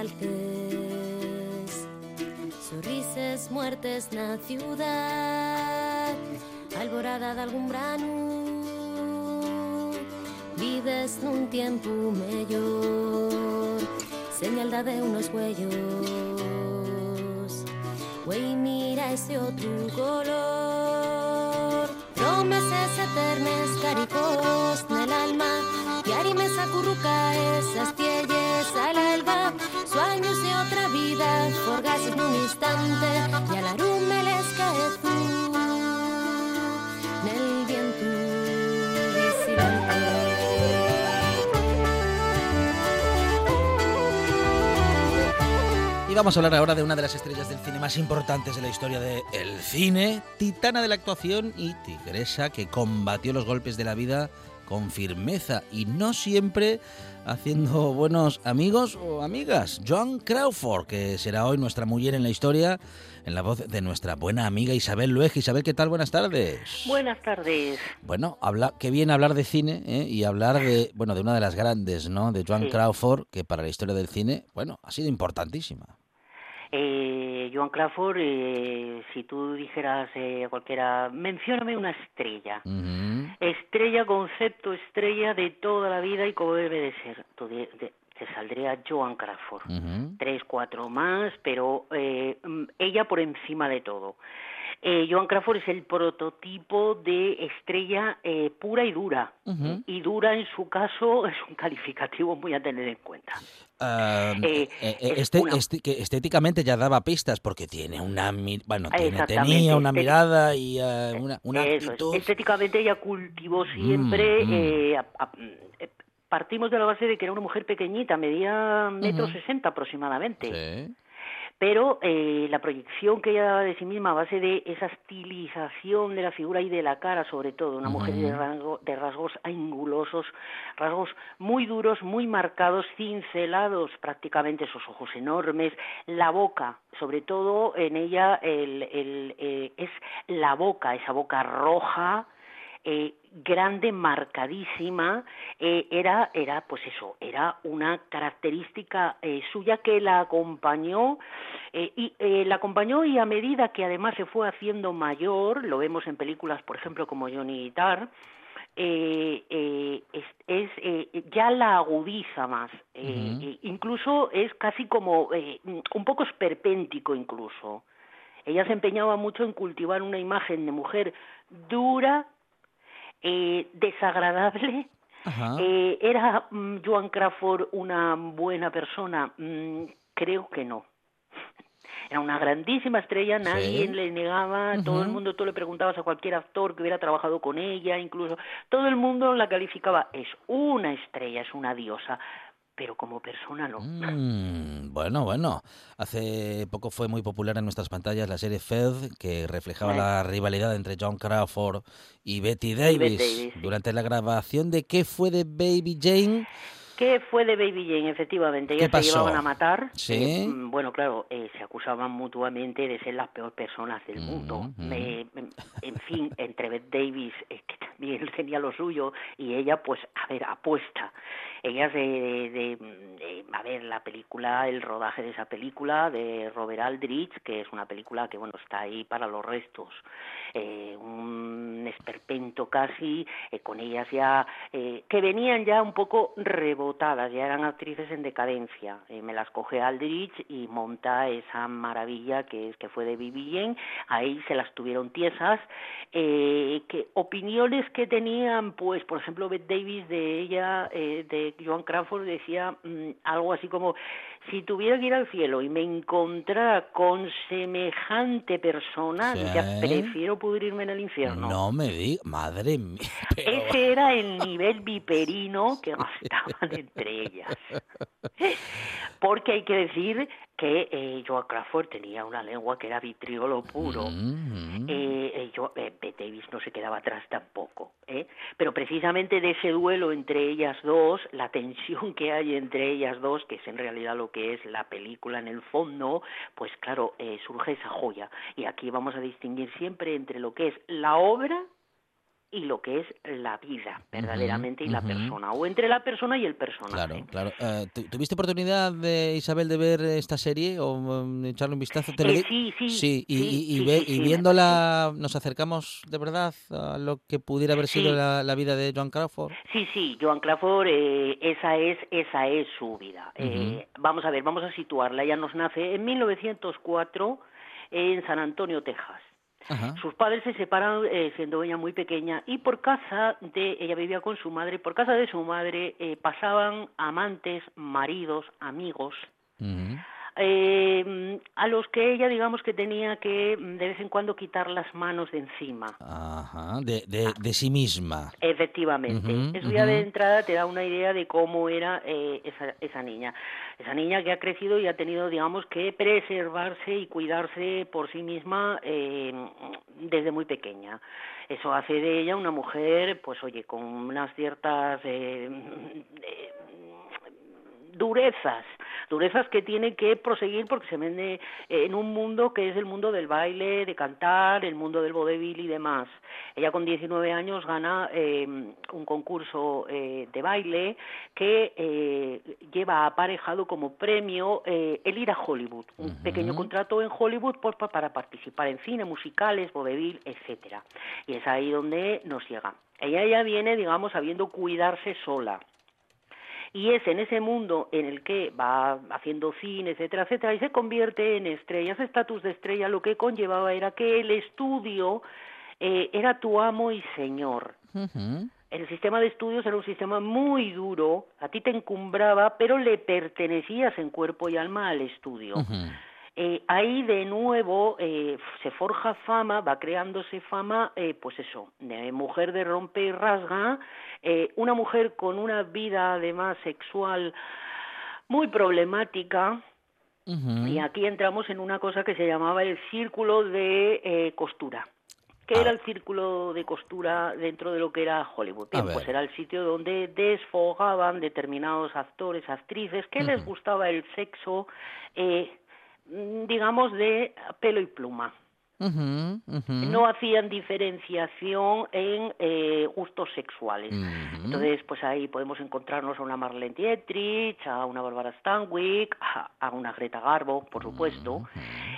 Pasen descalces sorrises muertes na ciudad alborada de algún brano vives nun tiempo mellor señalda de unos huellos. Güey, mira ese otro color. Promesas eternas, caricos nel alma Sueños de otra vida, forgases en un instante Y a la rume les caezu Nel viento Y vamos a hablar ahora de una de las estrellas del cine más importantes de la historia del cine, titana de la actuación y tigresa que combatió los golpes de la vida con firmeza. Y no siempre haciendo buenos amigos o amigas. Joan Crawford, que será hoy nuestra mujer en la historia, en la voz de nuestra buena amiga Isabel Luege. Isabel, ¿qué tal? Buenas tardes. Buenas tardes. Bueno, habla, qué bien hablar de cine ¿eh? y hablar de, bueno, de una de las grandes, ¿no? De Joan Sí. Crawford, que para la historia del cine, bueno, ha sido importantísima. Eh, Joan Crawford, eh, si tú dijeras eh, cualquiera, mencióname una estrella. Estrella, concepto, estrella de toda la vida y como debe de ser. Tú de- de- te saldría Joan Crawford. Tres, cuatro más, pero eh, mm, ella por encima de todo. Eh, Joan Crawford es el prototipo de estrella eh, pura y dura. Y dura en su caso es un calificativo muy a tener en cuenta. Ah, Eh, eh, es este- una- este- que estéticamente ya daba pistas porque tiene una bueno tiene- tenía una mirada y eh, una, es. Estéticamente ella cultivó siempre. Mm, mm. eh, a- a- eh, partimos de la base de que era una mujer pequeñita, medía metro sesenta aproximadamente. Sí. Pero eh, la proyección que ella daba de sí misma a base de esa estilización de la figura y de la cara, sobre todo, una mujer de, rango- de rasgos angulosos, rasgos muy duros, muy marcados, cincelados prácticamente, esos ojos enormes, la boca, sobre todo en ella el, el, eh, es la boca, esa boca roja, eh, grande, marcadísima, eh, era, era, pues eso, era una característica eh, suya que la acompañó, eh, y eh, la acompañó y a medida que además se fue haciendo mayor, lo vemos en películas, por ejemplo, como Johnny Guitar, eh, eh, es, es, eh, ya la agudiza más, incluso es casi como eh, un poco esperpéntico incluso. Ella se empeñaba mucho en cultivar una imagen de mujer dura, eh, desagradable. Ajá. Eh, ¿Era mm, Joan Crawford una buena persona? Mm, creo que no. Era una grandísima estrella, nadie Sí. le negaba, todo el mundo, tú le preguntabas a cualquier actor que hubiera trabajado con ella, incluso todo el mundo la calificaba, es una estrella, es una diosa, pero como persona no. Mm, bueno, bueno. Hace poco fue muy popular en nuestras pantallas la serie Fed, que reflejaba Sí. la rivalidad entre John Crawford y Betty Davis. Davis. Durante la grabación de ¿Qué fue de Baby Jane? ¿Qué fue de Baby Jane? Efectivamente, ¿Qué ellas se llevaban a matar. Sí. Eh, mm, bueno, claro, eh, se acusaban mutuamente de ser las peores personas del mundo. Ujú. Eh, en- fin, entre Beth Davis, eh, que también tenía lo suyo, y ella, pues, a ver, apuesta. Ellas de, de- de- de- a ver, la película, el rodaje de esa película de Robert Aldrich, que es una película que, bueno, está ahí para los restos. Eh, un esperpento casi, eh, con ellas ya, que venían ya un poco ya eran actrices en decadencia. Eh, me las coge Aldrich y monta esa maravilla que es que fue de Jane, ahí se las tuvieron tiesas, eh, que opiniones que tenían, pues, por ejemplo, Bette Davis de ella, eh, de Joan Crawford decía mm, algo así como si tuviera que ir al cielo y me encontrara con semejante persona, ya prefiero pudrirme en el infierno. No me digas, madre mía. pero- Ese era el nivel viperino que gastaban entre ellas. Porque hay que decir que eh, Joan Crawford tenía una lengua que era vitriolo puro. Mm, Eh, eh, yo, eh, Davis no se quedaba atrás tampoco, ¿eh? pero precisamente de ese duelo entre ellas dos, la tensión que hay entre ellas dos, que es en realidad lo que es la película en el fondo, pues claro, eh, surge esa joya. Y aquí vamos a distinguir siempre entre lo que es la obra y lo que es la vida, verdaderamente, y la persona, o entre la persona y el personaje. Claro, claro. ¿tu- ¿Tuviste oportunidad, de Isabel, de ver esta serie o mm, echarle un vistazo? Te Eh, sí, sí, y, sí, y- y sí, ve- sí, y viéndola, ¿nos acercamos de verdad a lo que pudiera haber sido la vida de Joan Crawford? Sí, sí, Joan Crawford, eh, esa es esa es su vida. Eh, vamos a ver, vamos a situarla. Ella nos nace en 1904 en San Antonio, Texas. Ajá. Sus padres se separan eh, siendo ella muy pequeña y por casa de ella vivía con su madre. Por casa de su madre eh, pasaban amantes, maridos, amigos. Eh, a los que ella digamos que tenía que mm, de vez en cuando quitar las manos de encima. Ajá, de, de, de sí misma. Efectivamente. Eso ya de entrada te da una idea de cómo era eh, esa, esa niña. Esa niña que ha crecido y ha tenido, digamos, que preservarse y cuidarse por sí misma eh, desde muy pequeña. Eso hace de ella una mujer, pues oye, con unas ciertas eh, eh, durezas, durezas que tiene que proseguir porque se vende en un mundo que es el mundo del baile, de cantar, el mundo del vodevil y demás. Ella con 19 años gana eh, un concurso eh, de baile que eh, lleva aparejado como premio eh, el ir a Hollywood, un pequeño contrato en Hollywood pues, pa- para participar en cine, musicales, vodevil, etcétera. Y es ahí donde nos llega. Ella ya viene, digamos, sabiendo cuidarse sola y es en ese mundo en el que va haciendo cine, etcétera, etcétera, y se convierte en estrella, ese estatus de estrella lo que conllevaba era que el estudio eh, era tu amo y señor. El sistema de estudios era un sistema muy duro, a ti te encumbraba, pero le pertenecías en cuerpo y alma al estudio. Eh, ahí de nuevo eh, se forja fama, va creándose fama, eh, pues eso, de mujer de rompe y rasga, eh, una mujer con una vida además sexual muy problemática, y aquí entramos en una cosa que se llamaba el círculo de eh, costura. ¿Qué A era el círculo de costura dentro de lo que era Hollywood? Bien, pues era el sitio donde desfogaban determinados actores, actrices, que les gustaba el sexo, eh, digamos, de pelo y pluma. No hacían diferenciación en eh, gustos sexuales. Entonces, pues ahí podemos encontrarnos a una Marlene Dietrich, a una Barbara Stanwyck, a, a una Greta Garbo, por supuesto.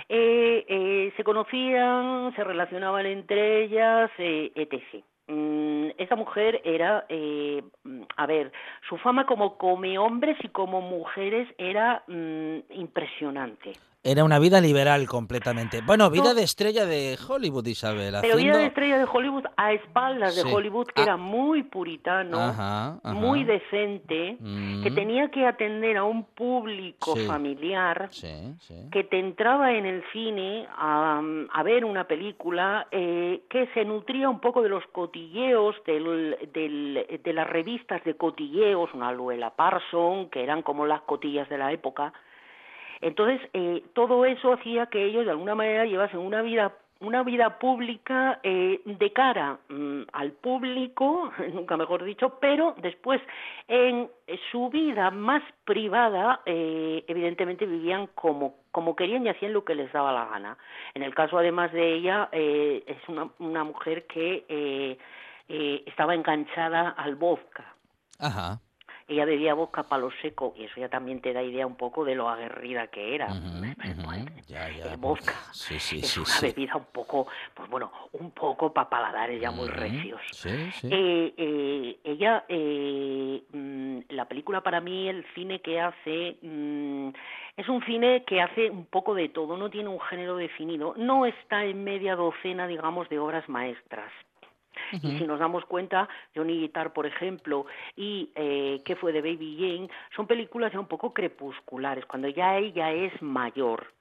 Eh, eh, se conocían, se relacionaban entre ellas, eh, etc. Mm, esa mujer era, eh, mm, a ver, su fama como come hombres y como mujeres era mm, impresionante. Era una vida liberal completamente. Bueno, vida No. de estrella de Hollywood, Isabel. Pero vida de estrella de Hollywood a espaldas de. Hollywood, que Ah. era muy puritano, Ajá, ajá. muy decente, que Mm. tenía que atender a un público Sí. familiar, sí. que te entraba en el cine a, a ver una película eh, que se nutría un poco de los cotilleos, del, del- de las revistas de cotilleos, una Luela Parson, que eran como las cotillas de la época. Entonces, eh, todo eso hacía que ellos de alguna manera llevasen una vida una vida pública eh, de cara mm, al público, nunca mejor dicho, pero después en su vida más privada, eh, evidentemente vivían como, como querían y hacían lo que les daba la gana. En el caso, además de ella, eh, es una, una mujer que eh, eh, estaba enganchada al vodka. Ajá. Ella bebía vodka palo seco y eso ya también te da idea un poco de lo aguerrida que era. Ujú, ujú. Ya, ya, el vodka Sí, sí, es sí. una bebida un poco, pues bueno, un poco para paladares ya muy recios. Sí, sí. Eh, eh, ella, eh, mm, la película para mí, el cine que hace, mm, es un cine que hace un poco de todo, no tiene un género definido, no está en media docena, digamos, de obras maestras. Y si nos damos cuenta, Johnny Guitar, por ejemplo, y eh, ¿Qué fue de Baby Jane? Son películas ya un poco crepusculares, cuando ya ella es mayor.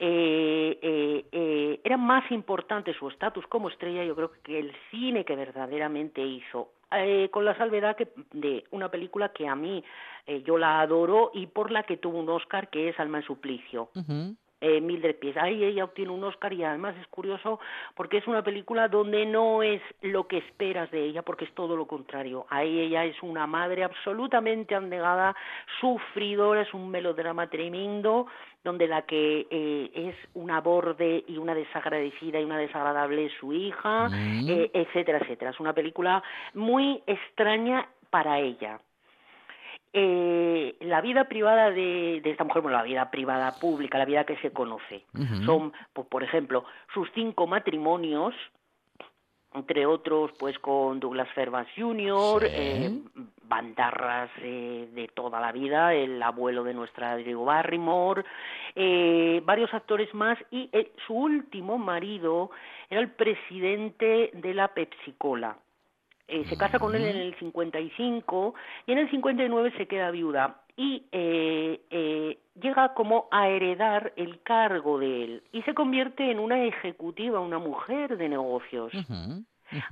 Eh, eh, eh, era más importante su estatus como estrella, yo creo que el cine que verdaderamente hizo. Eh, con la salvedad que, de una película que a mí eh, yo la adoro y por la que tuvo un Oscar, que es Alma en Suplicio. Eh, Mildred Pierce. Ahí ella obtiene un Oscar y además es curioso porque es una película donde no es lo que esperas de ella, porque es todo lo contrario. Ahí ella es una madre absolutamente abnegada, sufridora, es un melodrama tremendo, donde la que eh, es una borde y una desagradecida y una desagradable es su hija, Mm. eh, etcétera, etcétera. Es una película muy extraña para ella eh, la vida privada de, de esta mujer, bueno, la vida privada pública, la vida que se conoce, son, pues, por ejemplo, sus cinco matrimonios, entre otros, pues con Douglas Fairbanks Jr., Sí. eh, bandarras eh, de toda la vida, el abuelo de nuestra Drew Barrymore, eh, varios actores más, y eh, su último marido era el presidente de la Pepsi-Cola. Eh, se casa con él en el 55 y en el 59 se queda viuda. Y eh, eh, llega como a heredar el cargo de él y se convierte en una ejecutiva, una mujer de negocios.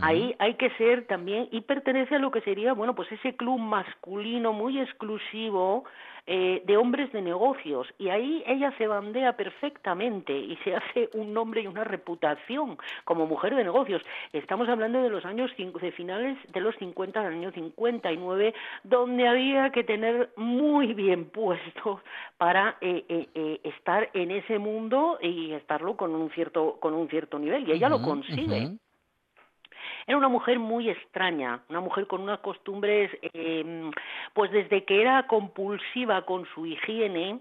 Ahí hay que ser también, y pertenece a lo que sería, bueno, pues ese club masculino muy exclusivo eh, de hombres de negocios. Y ahí ella se bandea perfectamente y se hace un nombre y una reputación como mujer de negocios. Estamos hablando de los años, de finales de los 50, del año 59, donde había que tener muy bien puesto para eh, eh, eh, estar en ese mundo y estarlo con un cierto, con un cierto nivel. Y ella lo consigue. Era una mujer muy extraña, una mujer con unas costumbres, eh, pues desde que era compulsiva con su higiene,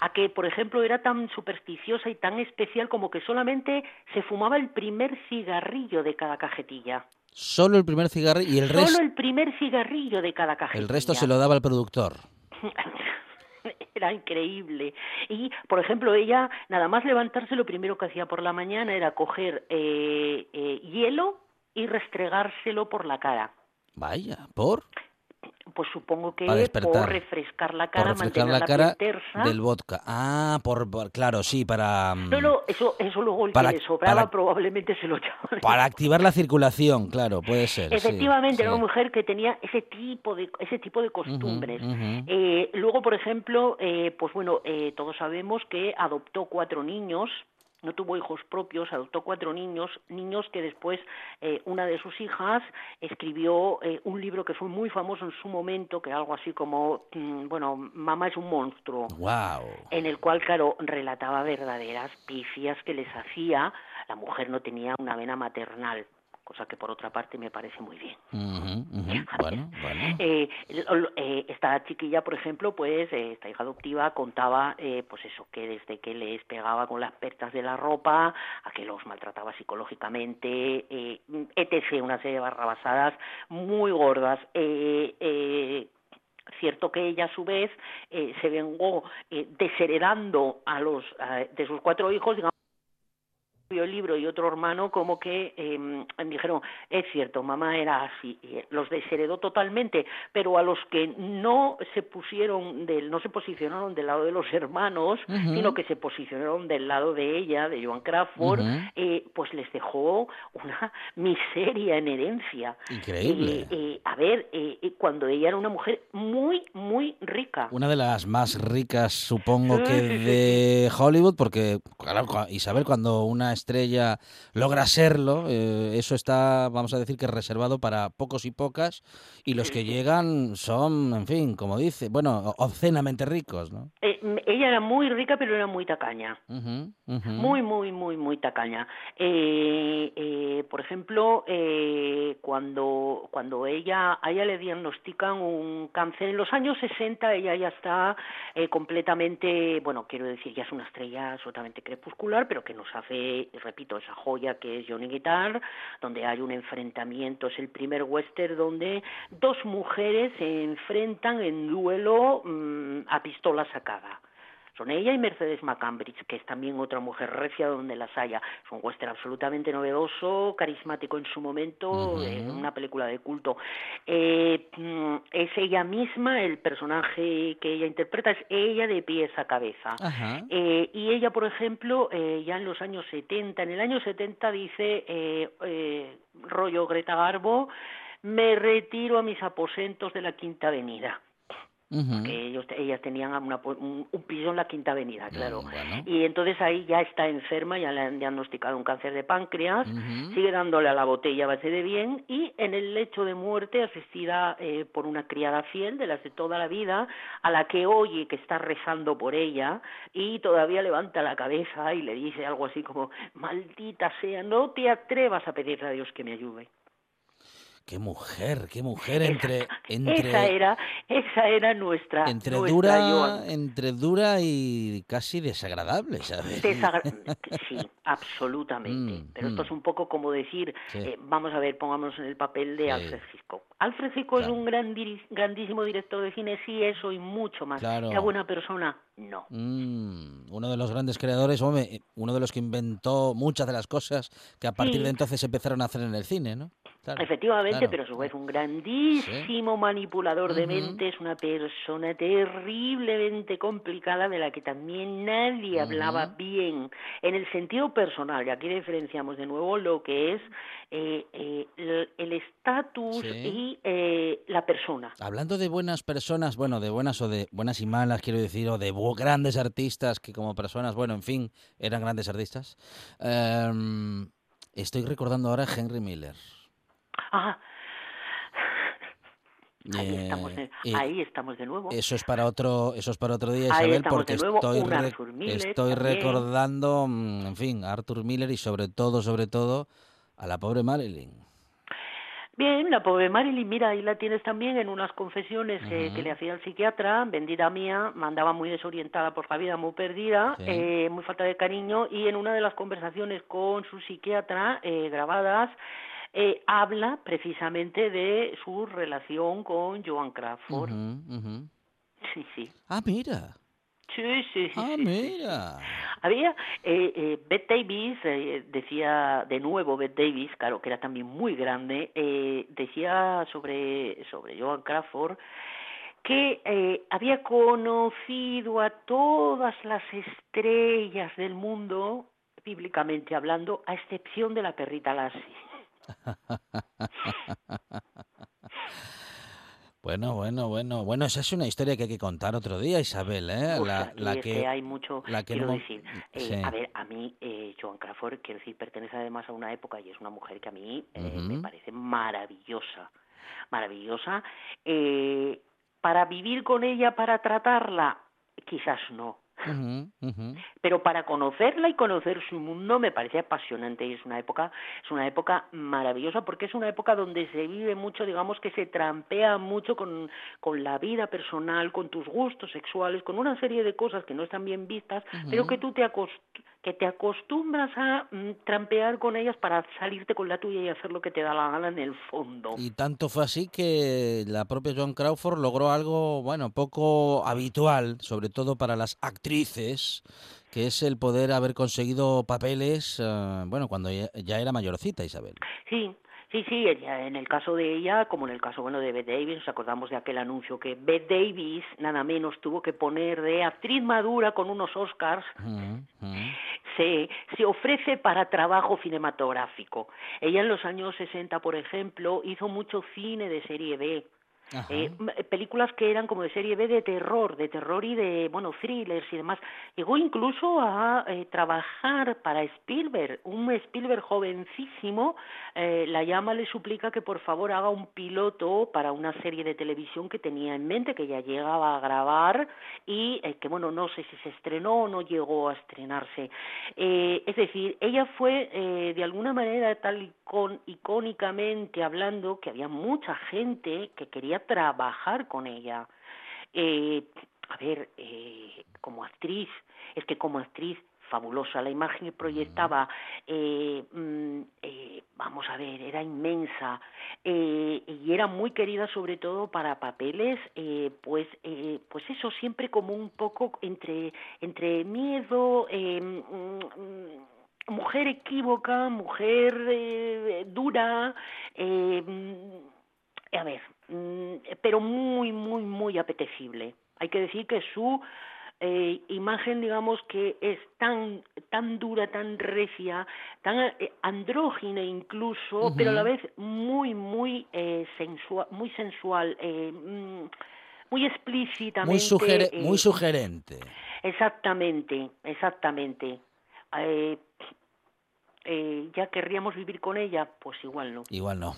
a que, por ejemplo, era tan supersticiosa y tan especial como que solamente se fumaba el primer cigarrillo de cada cajetilla. Solo el primer cigarro y el resto, Solo el primer cigarrillo de cada cajetilla. el resto se lo daba al productor. Era increíble. Y, por ejemplo, ella, nada más levantarse, lo primero que hacía por la mañana era coger eh, eh, hielo y restregárselo por la cara. Vaya, por Pues supongo que por refrescar la por cara, refrescar mantener la la, cara tersa. del vodka. Ah, por, por- claro, sí, para mm, No, no, eso, eso luego el Para- que le sobraba para- probablemente se lo echaba. para activar la circulación, claro, puede ser. sí, Efectivamente, era sí. una mujer que tenía ese tipo de ese tipo de costumbres. Eh, luego, por ejemplo, eh, pues bueno, eh, todos sabemos que adoptó cuatro niños. No tuvo hijos propios, adoptó cuatro niños, niños que después eh, una de sus hijas escribió eh, un libro que fue muy famoso en su momento, que era algo así como, mm, bueno, Mamá es un monstruo Wow. en el cual, claro, relataba verdaderas pifias que les hacía. La mujer no tenía una vena maternal, cosa que por otra parte me parece muy bien. Bueno, bueno. Eh, eh, esta chiquilla, por ejemplo, pues eh, esta hija adoptiva contaba, eh, pues eso, que desde que les pegaba con las pertas de la ropa, a que los maltrataba psicológicamente, etc., una serie de barrabasadas muy gordas. Eh, Cierto que ella a su vez eh, se vengó eh, desheredando a los a- de sus cuatro hijos, digamos escribió el libro y otro hermano como que eh, me dijeron es cierto mamá era así y los desheredó totalmente pero a los que no se pusieron del no se posicionaron del lado de los hermanos Ujú. sino que se posicionaron del lado de ella de Joan Crawford Ujú. eh, pues les dejó una miseria en herencia Increíble. Eh, eh, a ver eh, eh, cuando ella era una mujer muy muy rica Una de las más ricas, supongo que de Hollywood, porque claro, Isabel, cuando una estrella logra serlo, eh, eso está, vamos a decir que reservado para pocos y pocas, y los que llegan son, en fin, como dice, bueno, obscenamente ricos, ¿no? Eh, ella era muy rica pero era muy tacaña ujú. Muy, muy, muy, muy tacaña. Eh, eh, por ejemplo, eh, cuando, cuando ella, a ella le diagnostican un cáncer en los años 60, ella ya está eh, completamente, bueno, quiero decir, ya es una estrella absolutamente crepuscular, pero que nos hace, repito, esa joya que es Johnny Guitar, donde hay un enfrentamiento, es el primer western donde dos mujeres se enfrentan en duelo mm, a pistola sacada Son ella y Mercedes McCambridge, que es también otra mujer recia donde las haya. Es un western absolutamente novedoso, carismático en su momento, una película de culto. Eh, mm, es ella misma, el personaje que ella interpreta es ella de pies a cabeza. Eh, y ella, por ejemplo, eh, ya en los años 70, en el año 70 dice, rollo Greta Garbo, me retiro a mis aposentos de la Quinta Avenida porque ellos, ellas tenían un, piso en la Quinta Avenida, mm, claro. Y entonces ahí ya está enferma, ya le han diagnosticado un cáncer de páncreas, sigue dándole a la botella a base de bien y en el lecho de muerte asistida eh, por una criada fiel de las de toda la vida, a la que oye que está rezando por ella y todavía levanta la cabeza y le dice algo así como, maldita sea, no te atrevas a pedirle a Dios que me ayude. Qué mujer, qué mujer entre, entre esa era, esa era nuestra entre dura, entre dura y casi desagradable, ¿sabes? sí, absolutamente. Mm, Pero esto mm. es un poco como decir, eh, vamos a ver, pongámonos en el papel de Alfred Hitchcock. Alfred Hitchcock es un gran, grandísimo director de cine, sí, eso y mucho más. Claro. buena persona, no. Mm, uno de los grandes creadores, hombre, uno de los que inventó muchas de las cosas que a partir de entonces empezaron a hacer en el cine, ¿no? Efectivamente, pero a su vez un grandísimo manipulador de mentes, una persona terriblemente complicada de la que también nadie hablaba bien, en el sentido personal, y aquí diferenciamos de nuevo lo que es eh, eh, el estatus y eh, la persona. Hablando de buenas personas, bueno, de buenas o de buenas y malas, quiero decir, o de grandes artistas que como personas, bueno, en fin, eran grandes artistas, em, estoy recordando ahora a Henry Miller. Ah. Ahí, estamos de, ahí estamos de nuevo. Eso es para otro, eso es para otro día, Isabel, porque estoy, estoy recordando, mm, en fin, a Arthur Miller y sobre todo, sobre todo, a la pobre Marilyn. Bien, la pobre Marilyn, mira, ahí la tienes también en unas confesiones eh, que le hacía el psiquiatra, vendida mía, mandaba muy desorientada por la vida, muy perdida, eh, muy falta de cariño, y en una de las conversaciones con su psiquiatra eh, grabadas, eh, habla precisamente de su relación con Joan Crawford. Sí, sí. Ah, mira. Sí, sí, sí. Ah, mira. Había, eh, eh, Bette Davis, eh, decía de nuevo Bette Davis, claro, que era también muy grande, eh, decía sobre, sobre Joan Crawford que eh, había conocido a todas las estrellas del mundo, bíblicamente hablando, a excepción de la perrita Lassie. Bueno, bueno, bueno, bueno, esa es una historia que hay que contar otro día, Isabel, ¿eh? la, que, hay mucho, la que quiero decir, eh, a ver, a mí eh, Joan Crawford, quiero decir, pertenece además a una época y es una mujer que a mí eh, me parece maravillosa, maravillosa. para vivir con ella, para tratarla, quizás no, pero para conocerla y conocer su mundo me parece apasionante y es una época, es una época maravillosa porque es una época donde se vive mucho, digamos que se trampea mucho con, con la vida personal, con tus gustos sexuales, con una serie de cosas que no están bien vistas, pero que tú te acostumbras que te acostumbras a mm, trampear con ellas para salirte con la tuya y hacer lo que te da la gana en el fondo. Y tanto fue así que la propia Joan Crawford logró algo, bueno, poco habitual, sobre todo para las actrices, que es el poder haber conseguido papeles, eh, bueno, cuando ya, ya era mayorcita, Isabel. Sí, Sí, sí, en el caso de ella, como en el caso bueno de Bette Davis, nos acordamos de aquel anuncio que Bette Davis nada menos tuvo que poner de actriz madura con unos Oscars. Se, se ofrece para trabajo cinematográfico. Ella en los años 60, por ejemplo, hizo mucho cine de serie B eh, eh, películas que eran como de serie B de terror, de terror y de, bueno, thrillers y demás. Llegó incluso a eh, trabajar para Spielberg, un Spielberg jovencísimo, eh, la llama le suplica que por favor haga un piloto para una serie de televisión que tenía en mente, que ya llegaba a grabar y que, bueno, no sé si se estrenó o no llegó a estrenarse. es decir, ella fue de alguna manera tal con, icónicamente hablando que había mucha gente que quería trabajar con ella. Eh, a ver, eh, como actriz, es que como actriz fabulosa. La imagen que proyectaba, eh, mm, vamos a ver, era inmensa y era muy querida sobre todo para papeles, pues, pues eso, siempre como un poco entre, entre miedo, mm, mm, mujer equívoca, mujer dura, a ver, mm, pero muy, muy, muy apetecible. Hay que decir que su eh, imagen, digamos, que es tan, tan dura, tan recia, tan eh, andrógina incluso, pero a la vez muy, muy eh, sensual, muy sensual, eh, mm, muy explícitamente. Muy, eh, muy sugerente. Exactamente, exactamente. ¿Ya querríamos vivir con ella? Pues igual no. Igual no.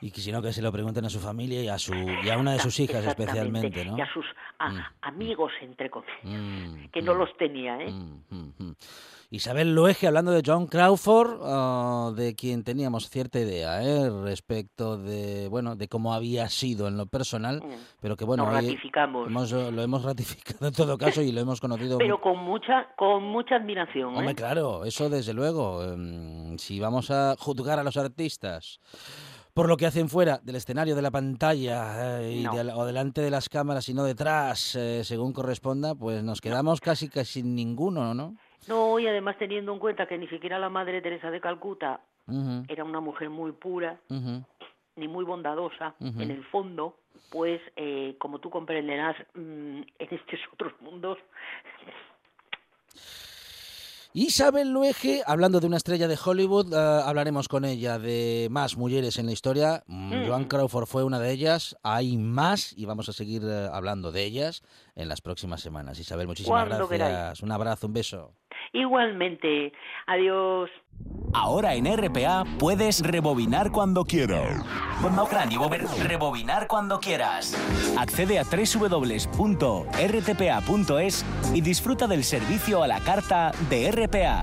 Y que si no, que se lo pregunten a su familia y a, su, y a una de sus hijas especialmente, ¿no? Y a sus a- Mm. amigos, entre comillas, Mm, que no mm, los tenía, ¿eh? mm, mm, mm. Isabel Luege, hablando de John Crawford, ah, de quien teníamos cierta idea ¿eh? respecto de bueno de cómo había sido en lo personal, pero que bueno, ratificamos. hemos- lo hemos ratificado en todo caso y lo hemos conocido Pero con mucha, con mucha admiración, ¿eh? Hombre, claro, eso desde luego. Em, Si vamos a juzgar a los artistas por lo que hacen fuera del escenario, de la pantalla eh, y No. de- o delante de las cámaras y no detrás, eh, según corresponda, pues nos quedamos casi casi sin ninguno, ¿no? No, y además teniendo en cuenta que ni siquiera la Madre Teresa de Calcuta era una mujer muy pura, ni muy bondadosa, en el fondo, pues, eh, como tú comprenderás, mm, en estos otros mundos, Isabel Luege, hablando de una estrella de Hollywood, eh, hablaremos con ella de más mujeres en la historia. Mm, Mm. Joan Crawford fue una de ellas, hay más y vamos a seguir eh, hablando de ellas en las próximas semanas. Isabel, muchísimas Cuando gracias. queráis. Un abrazo, un beso. igualmente, adiós. Ahora en RPA puedes rebobinar cuando quieras. Rebobinar cuando quieras. Accede a www.rtpa.es y disfruta del servicio a la carta de RPA.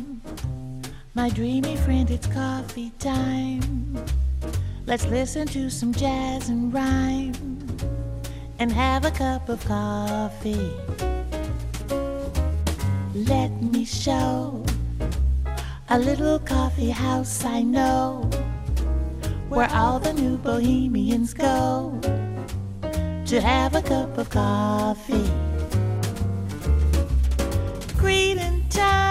My dreamy friend, it's coffee time. Let's listen to some jazz and rhyme and have a cup of coffee. Let me show a little coffee house I know where all the new bohemians go to have a cup of coffee. Greeting time.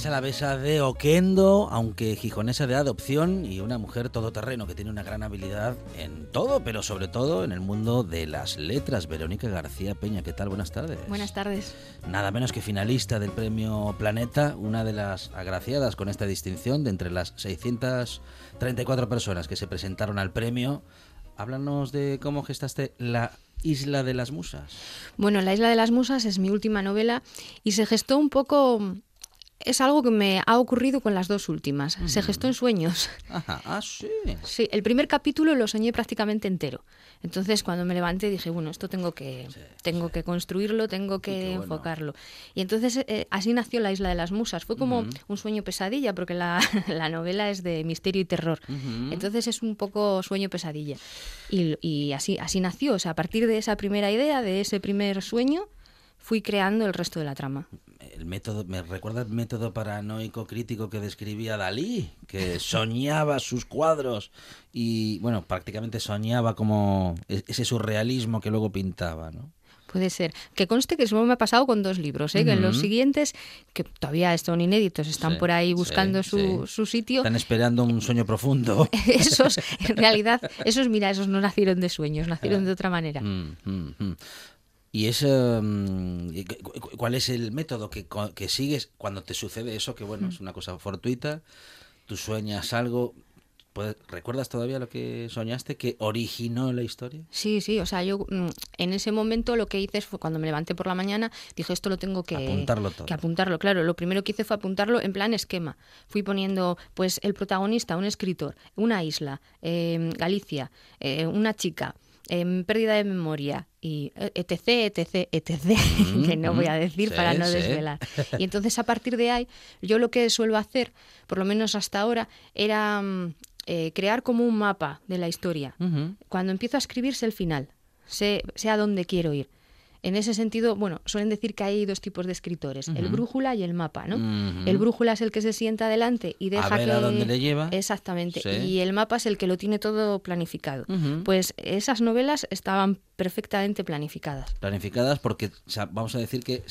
Es a la besa de Oquendo, aunque gijonesa de adopción y una mujer todoterreno que tiene una gran habilidad en todo, pero sobre todo en el mundo de las letras. Verónica García Peña, ¿qué tal? Buenas tardes. Buenas tardes. Nada menos que finalista del premio Planeta, una de las agraciadas con esta distinción de entre las 634 personas que se presentaron al premio. Háblanos de cómo gestaste la Isla de las Musas. Bueno, La Isla de las Musas es mi última novela y se gestó un poco... Es algo que me ha ocurrido con las dos últimas. Se gestó en sueños. Ajá, ah, sí. Sí, el primer capítulo lo soñé prácticamente entero. Entonces, cuando me levanté dije, bueno, esto tengo que, tengo que construirlo, tengo que bueno. enfocarlo. Y entonces eh, así nació La Isla de las Musas. Fue como un sueño pesadilla, porque la, la novela es de misterio y terror. Entonces es un poco sueño pesadilla. Y, y así, así nació. O sea, a partir de esa primera idea, de ese primer sueño, fui creando el resto de la trama. El método, me recuerda el método paranoico crítico que describía Dalí, que soñaba sus cuadros y, bueno, prácticamente soñaba como e- ese surrealismo que luego pintaba, ¿no? Puede ser. Que conste que eso me ha pasado con dos libros, ¿eh? que en los siguientes, que todavía son inéditos, están Sí, por ahí sí, buscando su, sí. su sitio. Están esperando un sueño profundo. Esos, en realidad, esos, mira, esos no nacieron de sueños, nacieron de otra manera. Mm, mm, mm. ¿Y mm, y cu- cu- cuál es el método que, que sigues cuando te sucede eso? Que bueno, Mm. es una cosa fortuita, tú sueñas algo. ¿puedes- ¿Recuerdas todavía lo que soñaste que originó la historia? Sí, sí, o sea, yo mm, en ese momento lo que hice fue cuando me levanté por la mañana, dije esto lo tengo que Apuntarlo todo. que apuntarlo, claro, lo primero que hice fue apuntarlo en plan esquema. Fui poniendo pues el protagonista, un escritor, una isla, eh, Galicia, eh, una chica, em, pérdida de memoria y eh, etc, etc, etc, que no voy a decir sí, para no sí. desvelar. Y entonces a partir de ahí, yo lo que suelo hacer, por lo menos hasta ahora, era mm, eh, crear como un mapa de la historia. Cuando empiezo a escribirse el final, sé, sé a dónde quiero ir. En ese sentido, bueno, suelen decir que hay dos tipos de escritores, el brújula y el mapa, ¿no? El brújula es el que se sienta adelante y deja ver que... a dónde le lleva. Exactamente. Sí. Y el mapa es el que lo tiene todo planificado. Pues esas novelas estaban perfectamente planificadas. Planificadas porque vamos a decir que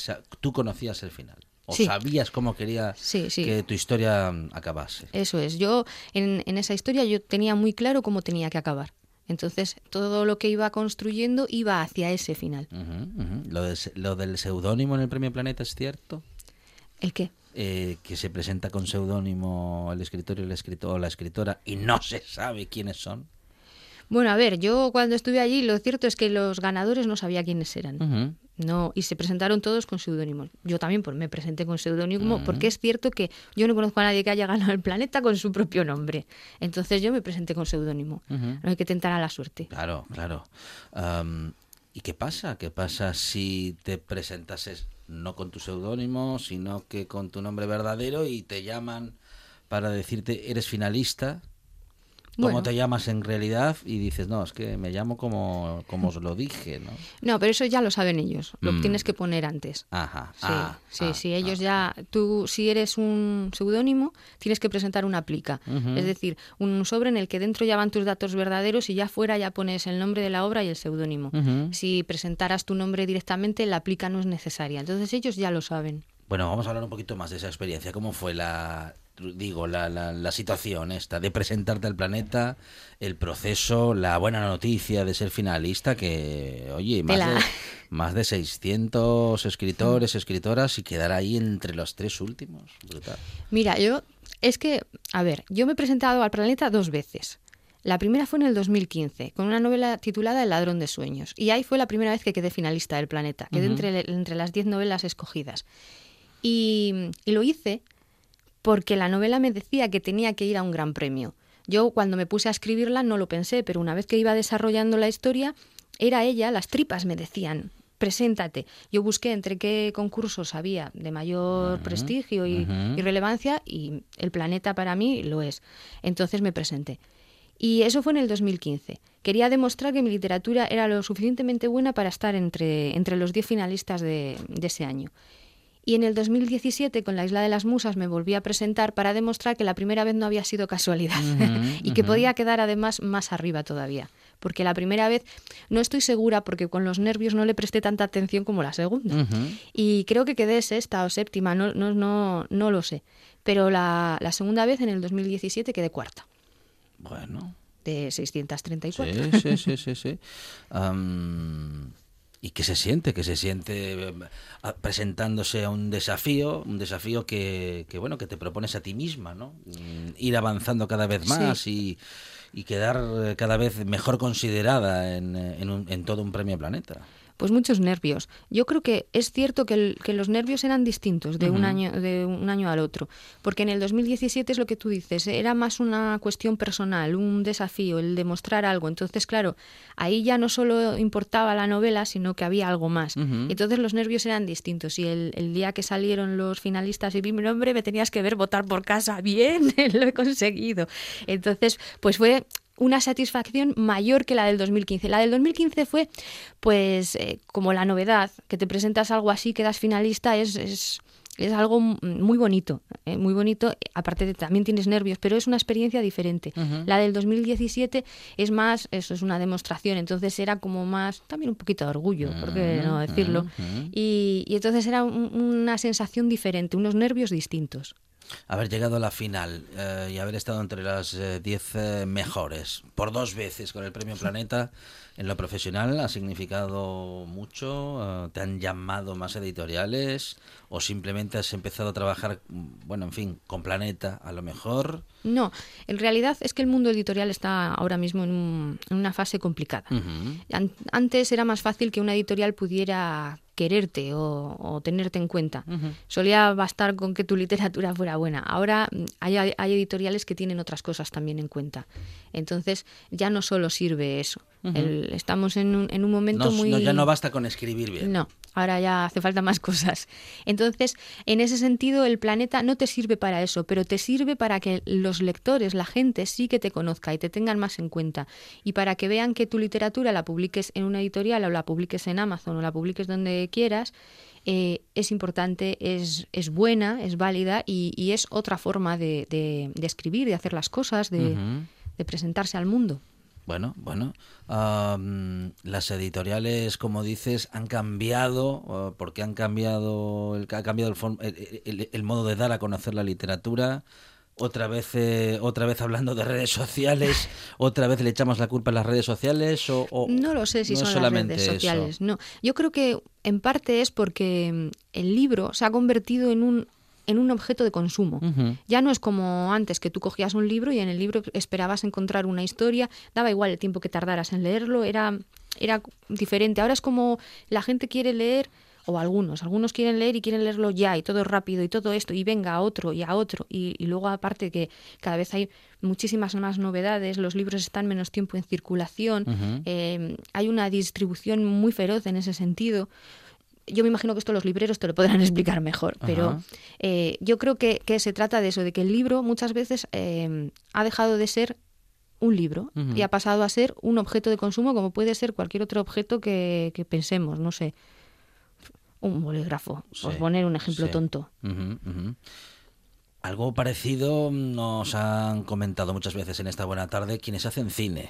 tú conocías el final. O Sí. sabías cómo quería Sí, sí. que tu historia acabase. Eso es. Yo en, en esa historia yo tenía muy claro cómo tenía que acabar. Entonces todo lo que iba construyendo iba hacia ese final. Lo, de se- lo del seudónimo en el Premio Planeta es cierto. ¿El qué? Eh, que se presenta con seudónimo el escritor y el escritor, o la escritora y no se sabe quiénes son. Bueno, a ver, yo cuando estuve allí lo cierto es que los ganadores no sabía quiénes eran. Ujú. No, y se presentaron todos con seudónimos. Yo también pues, me presenté con seudónimo porque es cierto que yo no conozco a nadie que haya ganado el planeta con su propio nombre. Entonces yo me presenté con seudónimo. No hay que tentar a la suerte. Claro, claro. ¿Y qué pasa? ¿Qué pasa si te presentases no con tu seudónimo, sino que con tu nombre verdadero y te llaman para decirte eres finalista? ¿Cómo te llamas en realidad? Y dices, no, es que me llamo como, como os lo dije, ¿no? No, pero eso ya lo saben ellos. Lo Mm. tienes que poner antes. Ajá. Sí, ah, sí, ah, sí, ellos ah. ya, tú si eres un seudónimo, tienes que presentar una plica, es decir, un sobre en el que dentro ya van tus datos verdaderos y ya fuera ya pones el nombre de la obra y el seudónimo. Si presentaras tu nombre directamente, la plica no es necesaria, entonces ellos ya lo saben. Bueno, vamos a hablar un poquito más de esa experiencia. ¿Cómo fue la, digo, la, la, la situación esta de presentarte al planeta, el proceso, la buena noticia de ser finalista, que, oye, más de, más de 600 escritores, escritoras y quedar ahí entre los tres últimos? Brutal. Mira, yo, es que, a ver, yo me he presentado al planeta dos veces. La primera fue en el 2015, con una novela titulada El ladrón de sueños. Y ahí fue la primera vez que quedé finalista del planeta. Quedé entre, entre las 10 novelas escogidas. Y, y lo hice porque la novela me decía que tenía que ir a un gran premio. Yo cuando me puse a escribirla no lo pensé, pero una vez que iba desarrollando la historia, era ella, las tripas me decían, preséntate. Yo busqué entre qué concursos había de mayor prestigio y, y relevancia y el planeta para mí lo es. Entonces me presenté. Y eso fue en el 2015. Quería demostrar que mi literatura era lo suficientemente buena para estar entre, entre los 10 finalistas de, de ese año. Y en el 2017, con la Isla de las Musas, me volví a presentar para demostrar que la primera vez no había sido casualidad y que podía quedar además más arriba todavía. Porque la primera vez no estoy segura porque con los nervios no le presté tanta atención como la segunda. Y creo que quedé sexta o séptima, no, no, no, no lo sé. Pero la, la segunda vez, en el 2017, quedé cuarta, Bueno, de 634. sí, sí, sí, sí. sí. ¿Y qué se siente? ¿Qué se siente eh, presentándose a un desafío? Un desafío que, que, bueno, que te propones a ti misma, ¿no? Mm, Ir avanzando cada vez más y, y quedar eh, cada vez mejor considerada en, eh, en, un- en todo un premio Planeta. Pues muchos nervios. Yo creo que es cierto que, el- que los nervios eran distintos de un año de un año al otro, porque en el 2017 es lo que tú dices, era más una cuestión personal, un desafío, el demostrar algo. Entonces, claro, ahí ya no solo importaba la novela, sino que había algo más. Entonces los nervios eran distintos y el, el día que salieron los finalistas y vi mi nombre me tenías que ver votar por casa. Bien, lo he conseguido. Entonces, pues fue una satisfacción mayor que la del 2015. La del 2015 fue, pues, eh, como la novedad, que te presentas algo así, quedas finalista, es, es, es algo muy bonito, ¿eh? muy bonito. Aparte de también tienes nervios, pero es una experiencia diferente. La del 2017 es más, eso es una demostración, entonces era como más, también un poquito de orgullo, ¿por qué no decirlo? y, y entonces era un- una sensación diferente, unos nervios distintos. Haber llegado a la final eh, y haber estado entre las 10 mejores por dos veces con el premio Planeta en lo profesional ha significado mucho. Eh, ¿Te han llamado más editoriales o simplemente has empezado a trabajar, bueno, en fin, con Planeta a lo mejor? No, en realidad es que el mundo editorial está ahora mismo en, un- en una fase complicada. An- Antes era más fácil que una editorial pudiera quererte o, o tenerte en cuenta. Solía bastar con que tu literatura fuera buena. Ahora mm, hay, hay editoriales que tienen otras cosas también en cuenta. Entonces ya no solo sirve eso. El- estamos en un, en un momento muy... no, ya no basta con escribir bien. No, ahora ya hace falta más cosas. Entonces, en ese sentido, el planeta no te sirve para eso, pero te sirve para que los lectores, la gente, sí que te conozca y te tengan más en cuenta. Y para que vean que tu literatura la publiques en una editorial o la publiques en Amazon o la publiques donde quieras. eh, es importante, es, es buena, es válida y, y es otra forma de, de- de escribir, de hacer las cosas, de, de presentarse al mundo. Bueno, bueno. las editoriales, como dices, han cambiado, porque han cambiado el, ha cambiado el, el- modo de dar a conocer la literatura. Otra vez, eh, otra vez hablando de redes sociales, otra vez le echamos la culpa a las redes sociales o, o No lo sé si no son las redes eso? sociales. No, yo creo que en parte es porque mm, el libro se ha convertido en un en un objeto de consumo. Ya no es como antes que tú cogías un libro y en el libro esperabas encontrar una historia, daba igual el tiempo que tardaras en leerlo, era era diferente. Ahora es como la gente quiere leer o algunos, algunos quieren leer y quieren leerlo ya y todo rápido y todo esto y venga a otro y a otro y, y luego aparte que cada vez hay muchísimas más novedades, los libros están menos tiempo en circulación, eh, hay una distribución muy feroz en ese sentido. Yo me imagino que esto los libreros te lo podrán explicar mejor, pero eh, yo creo que, que se trata de eso, de que el libro muchas veces eh, ha dejado de ser un libro y ha pasado a ser un objeto de consumo como puede ser cualquier otro objeto que, que pensemos, no sé, un bolígrafo, por Sí, poner un ejemplo sí. tonto. Ujú. Algo parecido nos han comentado muchas veces en esta buena tarde quienes hacen cine.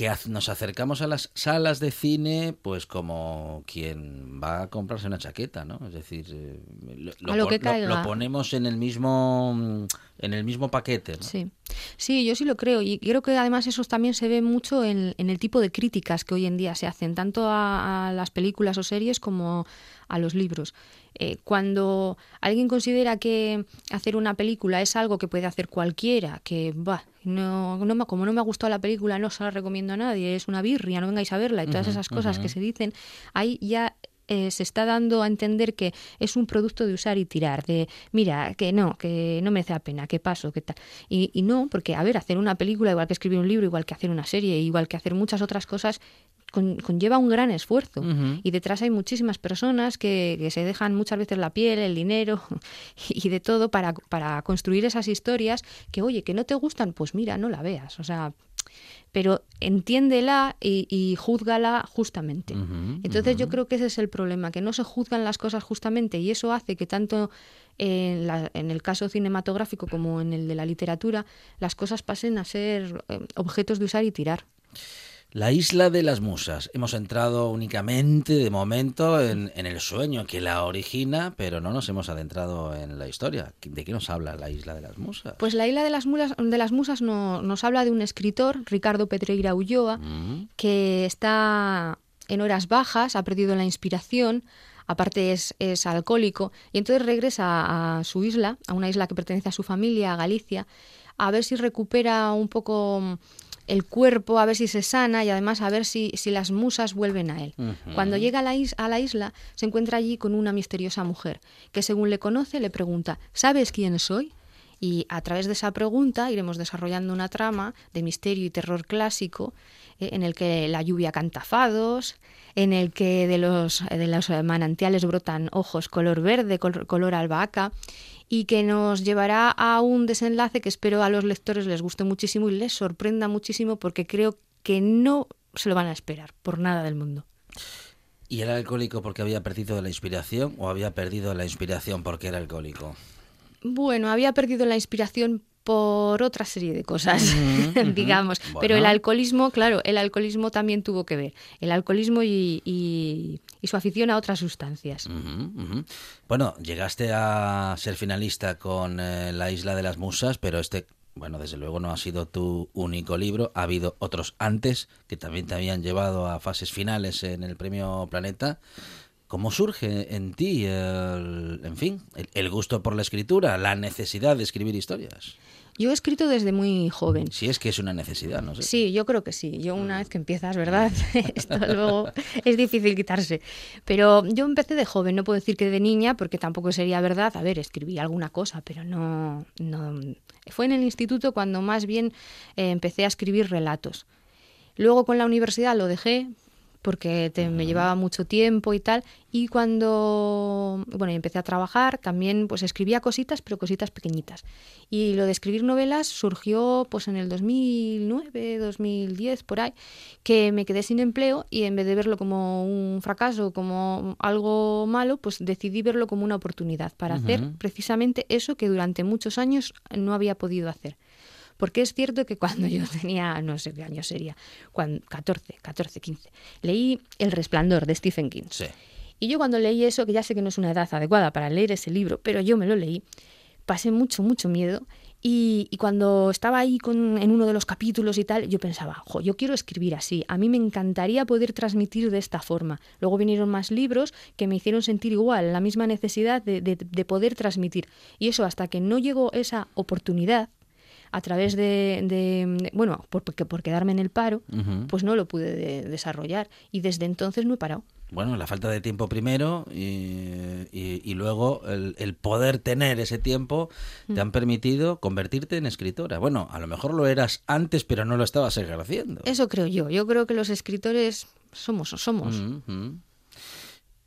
Que nos acercamos a las salas de cine, pues como quien va a comprarse una chaqueta, ¿no? Es decir, eh, lo, A lo pon- que lo- caiga. lo ponemos en el mismo en el mismo paquete, ¿no? Sí. sí, yo sí lo creo y creo que además eso también se ve mucho en, en el tipo de críticas que hoy en día se hacen, tanto a, a las películas o series como a los libros. Eh, cuando alguien considera que hacer una película es algo que puede hacer cualquiera, que bah, no, no me- como no me ha gustado la película no se la recomiendo a nadie, es una birria, no vengáis a verla y todas esas cosas que se dicen, ahí ya eh, se está dando a entender que es un producto de usar y tirar, de mira, que no, que no merece la pena, que paso, que tal. Y, y no, porque, a ver, hacer una película, igual que escribir un libro, igual que hacer una serie, igual que hacer muchas otras cosas, con- conlleva un gran esfuerzo. Y detrás hay muchísimas personas que, que se dejan muchas veces la piel, el dinero y de todo para, para construir esas historias que, oye, que no te gustan, pues mira, no la veas. O sea, pero entiéndela y, y júzgala justamente. Entonces yo creo que ese es el problema, que no se juzgan las cosas justamente y eso hace que tanto en, la- en el caso cinematográfico como en el de la literatura las cosas pasen a ser eh, objetos de usar y tirar. La isla de las musas. Hemos entrado únicamente de momento en, en el sueño que la origina, pero no nos hemos adentrado en la historia. ¿De qué nos habla la isla de las musas? Pues la isla de las, mulas- de las musas no- nos habla de un escritor, Ricardo Pedreira Ulloa, Mm. que está en horas bajas, ha perdido la inspiración, aparte es, es alcohólico, y entonces regresa a, su isla, a una isla que pertenece a su familia, a Galicia, a ver si recupera un poco el cuerpo, a ver si se sana y además a ver si, si las musas vuelven a él. Cuando llega a la, is- a la isla, se encuentra allí con una misteriosa mujer, que según le conoce le pregunta, ¿sabes quién soy? Y a través de esa pregunta iremos desarrollando una trama de misterio y terror clásico eh, en el que la lluvia canta fados, en el que de los, de los manantiales brotan ojos color verde, col- color albahaca, y que nos llevará a un desenlace que espero a los lectores les guste muchísimo y les sorprenda muchísimo porque creo que no se lo van a esperar por nada del mundo. ¿Y era alcohólico porque había perdido la inspiración o había perdido la inspiración porque era alcohólico? Bueno, había perdido la inspiración por otra serie de cosas, digamos. Pero el alcoholismo, claro, el alcoholismo también tuvo que ver. El alcoholismo y, y- y su afición a otras sustancias. Bueno, llegaste a ser finalista con eh, La Isla de las Musas, pero este, bueno, desde luego no ha sido tu único libro. Ha habido otros antes que también te habían llevado a fases finales en el Premio Planeta. ¿Cómo surge en ti, el, en fin, el, el gusto por la escritura, la necesidad de escribir historias? Yo he escrito desde muy joven. Si es que es una necesidad, no sé. Sí, yo creo que sí. Yo una vez que empiezas, ¿verdad? Esto luego es difícil quitarse. Pero yo empecé de joven, no puedo decir que de niña, porque tampoco sería verdad. A ver, escribí alguna cosa, pero no... no... Fue en el instituto cuando más bien eh, empecé a escribir relatos. Luego con la universidad lo dejé porque te- me llevaba mucho tiempo y tal. Y cuando bueno, empecé a trabajar, también pues escribía cositas, pero cositas pequeñitas. Y lo de escribir novelas surgió pues en el 2009, 2010, por ahí, que me quedé sin empleo y en vez de verlo como un fracaso, como algo malo, pues decidí verlo como una oportunidad para hacer precisamente eso que durante muchos años no había podido hacer. Porque es cierto que cuando yo tenía, no sé qué año sería, cuando, 14, 14, 15, leí El Resplandor de Stephen King. Sí. Y yo cuando leí eso, que ya sé que no es una edad adecuada para leer ese libro, pero yo me lo leí, pasé mucho, mucho miedo. Y, y cuando estaba ahí con, en uno de los capítulos y tal, yo pensaba, jo, yo quiero escribir así, a mí me encantaría poder transmitir de esta forma. Luego vinieron más libros que me hicieron sentir igual, la misma necesidad de, de- de poder transmitir. Y eso hasta que no llegó esa oportunidad, a través de, de- bueno, por, porque- por quedarme en el paro, pues no lo pude de- desarrollar. Y desde entonces no he parado. Bueno, la falta de tiempo primero y, y- y luego el, el poder tener ese tiempo te han permitido convertirte en escritora. Bueno, a lo mejor lo eras antes, pero no lo estabas ejerciendo. Eso creo yo. Yo creo que los escritores somos o somos. Mm, mm.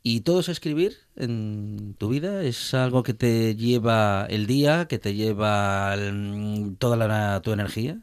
¿Y todo es escribir en tu vida? ¿Es algo que te lleva el día, que te lleva el- toda la- tu energía?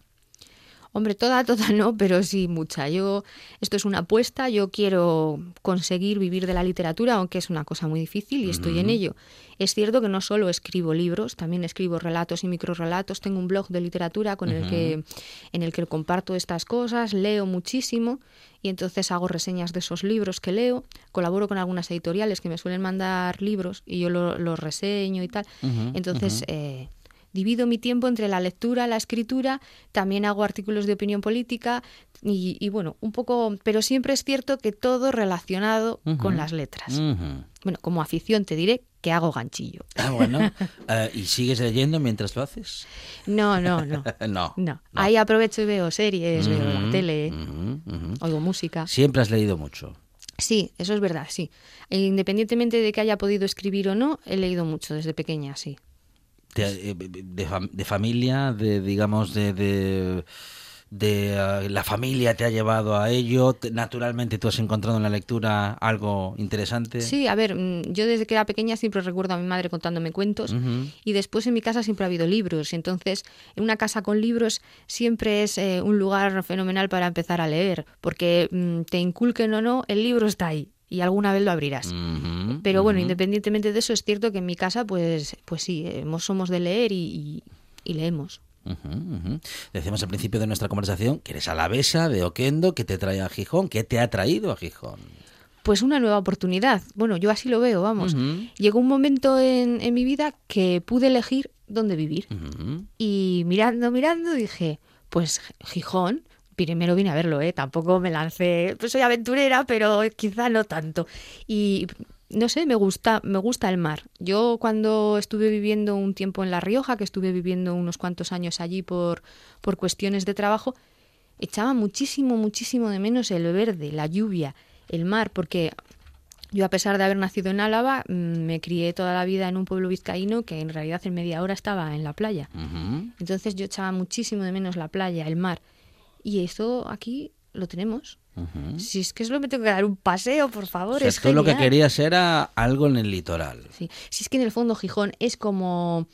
Hombre, toda, toda no, pero sí mucha. Yo, esto es una apuesta, yo quiero conseguir vivir de la literatura, aunque es una cosa muy difícil y estoy en ello. Es cierto que no solo escribo libros, también escribo relatos y microrelatos. Tengo un blog de literatura con el que, en el que comparto estas cosas, leo muchísimo y entonces hago reseñas de esos libros que leo. Colaboro con algunas editoriales que me suelen mandar libros y yo lo- los reseño y tal. entonces, eh, divido mi tiempo entre la lectura, la escritura, también hago artículos de opinión política y, y bueno, un poco, pero siempre es cierto que todo relacionado con las letras. Bueno, como afición te diré que hago ganchillo. Ah, bueno. Eh, ¿Y sigues leyendo mientras lo haces? No, no, no. no. No, ahí aprovecho y veo series, veo la tele, oigo música. Siempre has leído mucho. Sí, eso es verdad, sí. E Independientemente de que haya podido escribir o no, he leído mucho desde pequeña, sí. Te- eh, de, fam- de familia, de digamos, de, de, de, ah, la familia te ha llevado a ello. Te- naturalmente tú has encontrado en la lectura algo interesante. Sí, a ver, mm, yo desde que era pequeña siempre recuerdo a mi madre contándome cuentos y después en mi casa siempre ha habido libros. y Entonces, en una casa con libros siempre es eh, un lugar fenomenal para empezar a leer, porque mm, te inculquen o no, el libro está ahí y alguna vez lo abrirás. Pero bueno, independientemente de eso, es cierto que en mi casa, pues, pues sí, hemos- somos de leer y, y- y leemos. Decíamos al principio de nuestra conversación que eres alavesa de Oquendo, que te trae a Gijón. ¿Qué te ha traído a Gijón? Pues una nueva oportunidad. Bueno, yo así lo veo, vamos. Llegó un momento en, en mi vida que pude elegir dónde vivir. Y mirando, mirando, dije, pues Gijón, primero vine a verlo, ¿eh? Tampoco me lancé, pues soy aventurera, pero quizá no tanto. Y no sé, me gusta, me gusta el mar. Yo cuando estuve viviendo un tiempo en La Rioja, que estuve viviendo unos cuantos años allí por, por cuestiones de trabajo, echaba muchísimo, muchísimo de menos el verde, la lluvia, el mar, porque yo, a pesar de haber nacido en Álava, mm, me crié toda la vida en un pueblo vizcaíno que en realidad en media hora estaba en la playa. Entonces yo echaba muchísimo de menos la playa, el mar. Y eso aquí lo tenemos. Ujú. Si es que solo me tengo que dar un paseo, por favor. O sea, es lo que querías era algo en el litoral. Sí. Si es que en el fondo Gijón es como...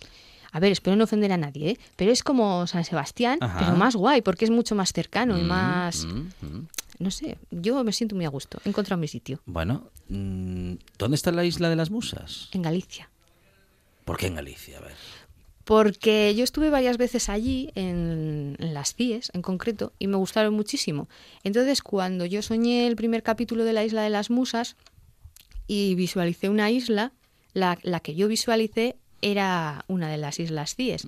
A ver, espero no ofender a nadie, ¿eh? pero es como San Sebastián, Ajá. pero más guay, porque es mucho más cercano y Mm, más... mm, mm. no sé, yo me siento muy a gusto. He encontrado mi sitio. Bueno, ¿dónde está la isla de las musas? En Galicia. ¿Por qué en Galicia? A ver. Porque yo estuve varias veces allí, en, en las CIES en concreto, y me gustaron muchísimo. Entonces, cuando yo soñé el primer capítulo de la isla de las musas y visualicé una isla, la, la que yo visualicé era una de las islas CIES.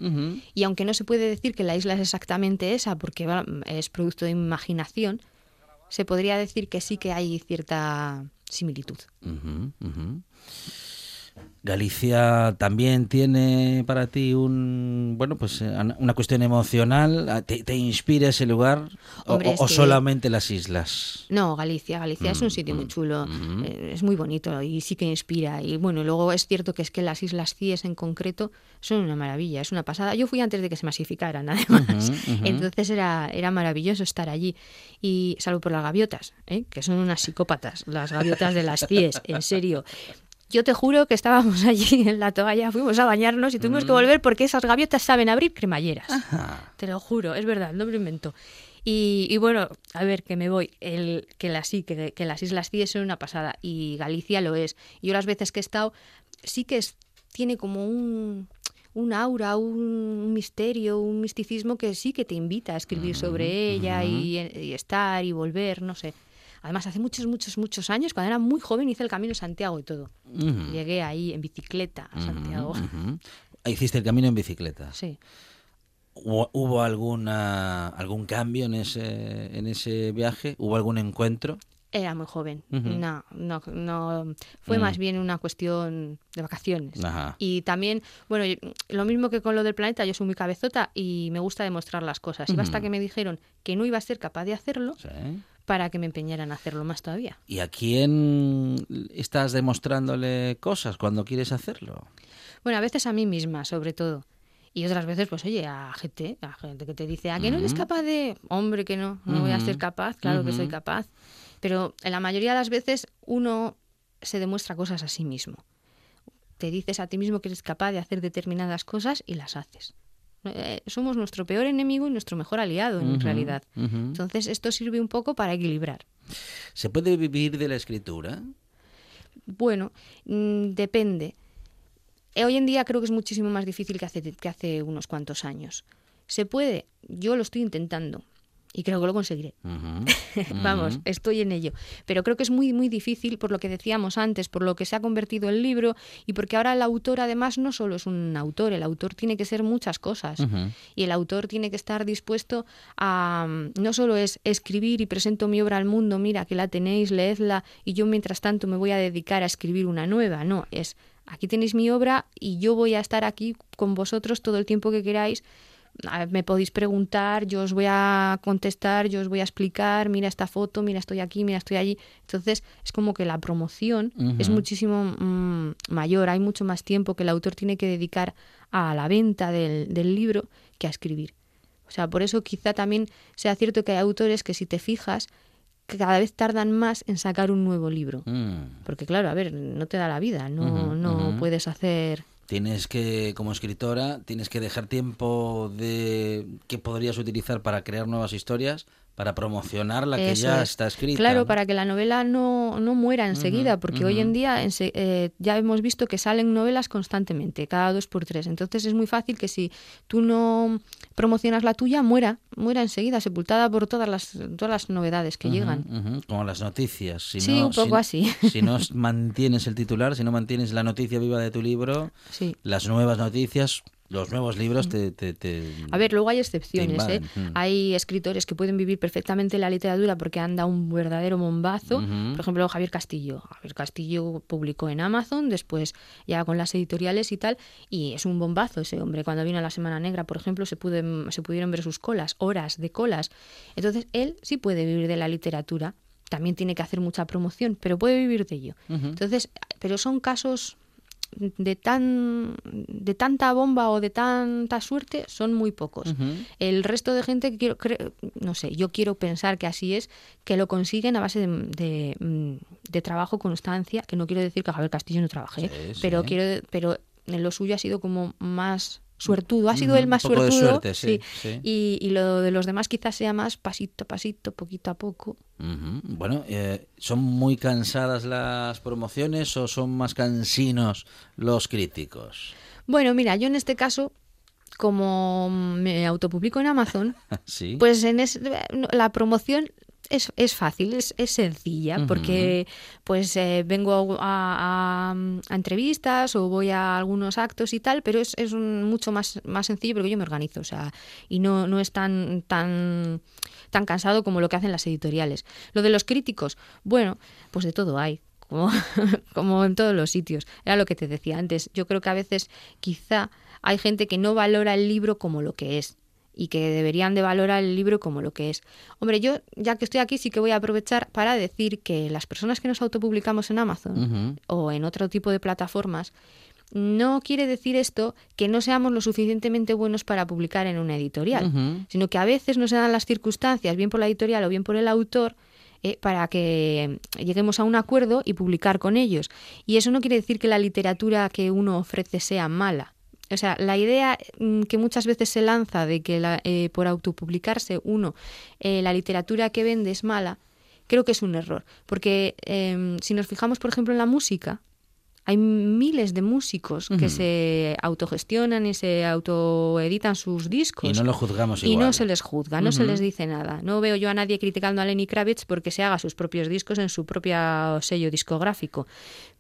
Y aunque no se puede decir que la isla es exactamente esa, porque va- es producto de imaginación, se podría decir que sí que hay cierta similitud. Galicia también tiene para ti un bueno pues eh, una cuestión emocional te, te inspira ese lugar o, Hombre, o- es o que- solamente las islas No, Galicia, Galicia es un sitio muy chulo, eh, es muy bonito y sí que inspira. Y bueno, luego es cierto que es que las Islas Cíes en concreto son una maravilla, es una pasada. Yo fui antes de que se masificaran, además. Entonces era, era maravilloso estar allí. Y salvo por las gaviotas, ¿eh? que son unas psicópatas, las gaviotas de las Cíes, en serio. Yo te juro que estábamos allí en la toalla, fuimos a bañarnos y tuvimos que volver porque esas gaviotas saben abrir cremalleras. Te lo juro, es verdad, no me lo invento. Y, y bueno, a ver, que me voy. El, que, las, sí, que, que las Islas Cíes son una pasada y Galicia lo es. Yo las veces que he estado, sí que es, tiene como un, un aura, un misterio, un misticismo que sí que te invita a escribir sobre ella y, y estar y volver, no sé. Además, hace muchos, muchos, muchos años, cuando era muy joven, hice el Camino de Santiago y todo. Llegué ahí en bicicleta a Santiago. ujú. hiciste el camino en bicicleta Sí. ¿Hubo, alguna algún cambio en ese en ese viaje hubo algún encuentro Era muy joven. No, no, no. Fue Mm. más bien una cuestión de vacaciones. Ajá. Y también, bueno, yo- lo mismo que con lo del planeta, yo soy muy cabezota y me gusta demostrar las cosas. Y basta que me dijeron que no iba a ser capaz de hacerlo Sí. Para que me empeñaran a hacerlo más todavía. ¿Y a quién estás demostrándole cosas cuando quieres hacerlo? Bueno, a veces a mí misma, sobre todo. Y otras veces, pues oye, a gente, a gente que te dice, ¿a que no eres capaz de...? Hombre, que no, no voy a ser capaz, claro que soy capaz. Pero en la mayoría de las veces uno se demuestra cosas a sí mismo. Te dices a ti mismo que eres capaz de hacer determinadas cosas y las haces. Eh, somos nuestro peor enemigo y nuestro mejor aliado, en realidad. Entonces, esto sirve un poco para equilibrar. ¿Se puede vivir de la escritura? Bueno, mm, depende. Eh, Hoy en día creo que es muchísimo más difícil que hace, que hace unos cuantos años. ¿Se puede? Yo lo estoy intentando y creo que lo conseguiré. Vamos, estoy en ello. Pero creo que es muy, muy difícil por lo que decíamos antes, por lo que se ha convertido el libro y porque ahora el autor además no solo es un autor, el autor tiene que ser muchas cosas. Y el autor tiene que estar dispuesto a... mm, No solo es escribir y presento mi obra al mundo, mira, que la tenéis, leedla, y yo mientras tanto me voy a dedicar a escribir una nueva. No, es, aquí tenéis mi obra y yo voy a estar aquí con vosotros todo el tiempo que queráis. Me podéis preguntar, yo os voy a contestar, yo os voy a explicar, mira esta foto, mira estoy aquí, mira estoy allí. Entonces es como que la promoción es muchísimo mm, mayor, hay mucho más tiempo que el autor tiene que dedicar a la venta del, del libro que a escribir. O sea, por eso quizá también sea cierto que hay autores que si te fijas, que cada vez tardan más en sacar un nuevo libro. Mm. Porque claro, a ver, no te da la vida, no, no puedes hacer... Tienes que, como escritora, tienes que dejar tiempo de que podrías utilizar para crear nuevas historias, para promocionar la que Eso ya es. está escrita. Claro, ¿no? para que la novela no, no muera enseguida, porque hoy en día ense- eh, ya hemos visto que salen novelas constantemente, cada dos por tres. Entonces es muy fácil que si tú no promocionas la tuya, muera, muera enseguida, sepultada por todas las, todas las novedades que llegan. Como las noticias. Si Sí, no- un poco si- así. Si no mantienes el titular, si no mantienes la noticia viva de tu libro, Sí. las nuevas noticias, los nuevos libros te... te- te- A ver, luego hay excepciones. ¿eh? mm. Hay escritores que pueden vivir perfectamente la literatura porque han dado un verdadero bombazo. Por ejemplo, Javier Castillo. Javier Castillo publicó en Amazon, después ya con las editoriales y tal, y es un bombazo ese hombre. Cuando vino a la Semana Negra, por ejemplo, se, pude- se pudieron ver sus colas, horas de colas. Entonces, él sí puede vivir de la literatura. También tiene que hacer mucha promoción, pero puede vivir de ello. Entonces, pero son casos de tan de tanta bomba o de tanta suerte son muy pocos. El resto de gente que quiero cre- no sé, yo quiero pensar que así es, que lo consiguen a base de, de, mm, de trabajo, constancia, que no quiero decir que Javier Castillo no trabaje. Sí, pero sí. quiero pero en lo suyo ha sido como más suertudo. Ha sido el más suertudo. suerte, sí, sí. Y, y lo de los demás quizás sea más pasito a pasito, poquito a poco. Bueno, eh, ¿son muy cansadas las promociones o son más cansinos los críticos? Bueno, mira, yo en este caso, como me autopublico en Amazon, sí. pues en es- la promoción es, es fácil, es, es sencilla, porque pues eh, vengo a, a- a entrevistas o voy a algunos actos y tal, pero es, es un- mucho más, más sencillo porque yo me organizo, o sea, y no, no es tan, tan, tan cansado como lo que hacen las editoriales. Lo de los críticos, bueno, pues de todo hay. Como, como en todos los sitios. Era lo que te decía antes. Yo creo que a veces quizá hay gente que no valora el libro como lo que es y que deberían de valorar el libro como lo que es. Hombre, yo ya que estoy aquí sí que voy a aprovechar para decir que las personas que nos autopublicamos en Amazon o en otro tipo de plataformas, no quiere decir esto que no seamos lo suficientemente buenos para publicar en una editorial, sino que a veces no se dan las circunstancias, bien por la editorial o bien por el autor, eh, para que lleguemos a un acuerdo y publicar con ellos. Y eso no quiere decir que la literatura que uno ofrece sea mala. O sea, la idea mm, que muchas veces se lanza de que la- eh, por autopublicarse uno, eh, la literatura que vende es mala, creo que es un error. Porque eh, si nos fijamos, por ejemplo, en la música, hay miles de músicos que se autogestionan y se autoeditan sus discos. Y no lo juzgamos Y igual. no se les juzga, no se les dice nada. No veo yo a nadie criticando a Lenny Kravitz porque se haga sus propios discos en su propio sello discográfico.